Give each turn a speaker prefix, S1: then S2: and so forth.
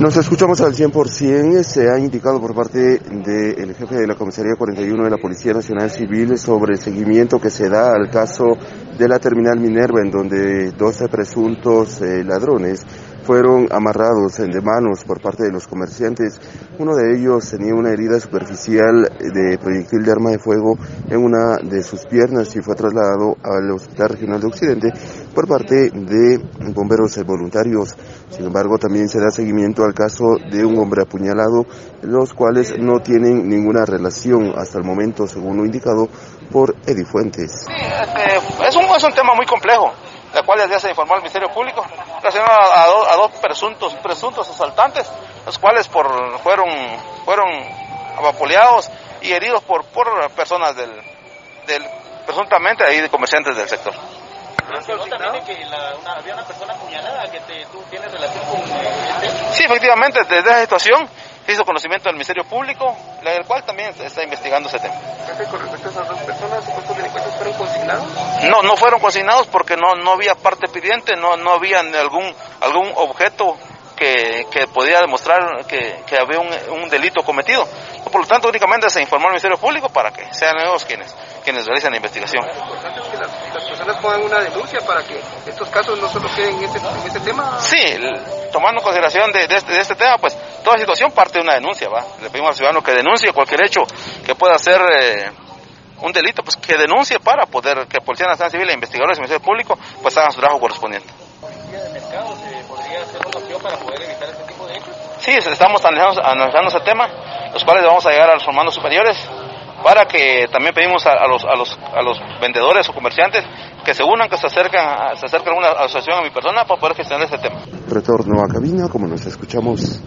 S1: Nos escuchamos al 100%. Se ha indicado por parte del jefe de la Comisaría 41 de la Policía Nacional Civil sobre el seguimiento que se da al caso de la terminal Minerva, en donde 12 presuntos eh, ladrones fueron amarrados de manos por parte de los comerciantes. Uno de ellos tenía una herida superficial de proyectil de arma de fuego en una de sus piernas y fue trasladado al Hospital Regional de Occidente por parte de bomberos voluntarios. Sin embargo, también se da seguimiento al caso de un hombre apuñalado, los cuales no tienen ninguna relación hasta el momento, según lo indicado por Edi Fuentes.
S2: Este, es, un, es un tema muy complejo la cual ya se informó al Ministerio Público, relacionado a, a, dos presuntos, presuntos asaltantes, los cuales por, fueron, fueron abapoleados y heridos por, por personas del, del, presuntamente ahí de comerciantes del sector.
S3: también que la, una, había una persona apuñalada que te, tú tienes relación con este?
S2: Sí, efectivamente, desde esa situación se hizo conocimiento del Ministerio Público, el cual también está investigando ese tema.
S3: ¿Con respecto a esas dos personas, supuestos delincuentes fueron consignados?
S2: No, no fueron consignados porque no, no había parte pidiente, no, no había algún, algún objeto que, que podía demostrar que, que había un, un, delito cometido. Por lo tanto, únicamente se informó al Ministerio Público para que sean ellos quienes, quienes realicen la investigación.
S3: Lo importante es que las, las, personas pongan una denuncia para que estos casos no solo queden en este, en este tema.
S2: Sí, tomando en consideración de, de, este, de este tema, pues toda situación parte de una denuncia, ¿va? Le pedimos al ciudadano que denuncie cualquier hecho que pueda ser eh, un delito, pues que denuncie para poder que Policía Nacional Civil e investigadores del Ministerio Público pues hagan su trabajo correspondiente.
S3: ¿Policía de mercado este?
S2: Sí, estamos analizando, analizando ese tema, los cuales vamos a llegar a los formandos superiores para que también pedimos a, los, a, los, a los vendedores o comerciantes que se unan, que se acerquen, se acerquen a una asociación a mi persona para poder gestionar ese tema.
S1: Retorno a cabina, como nos escuchamos.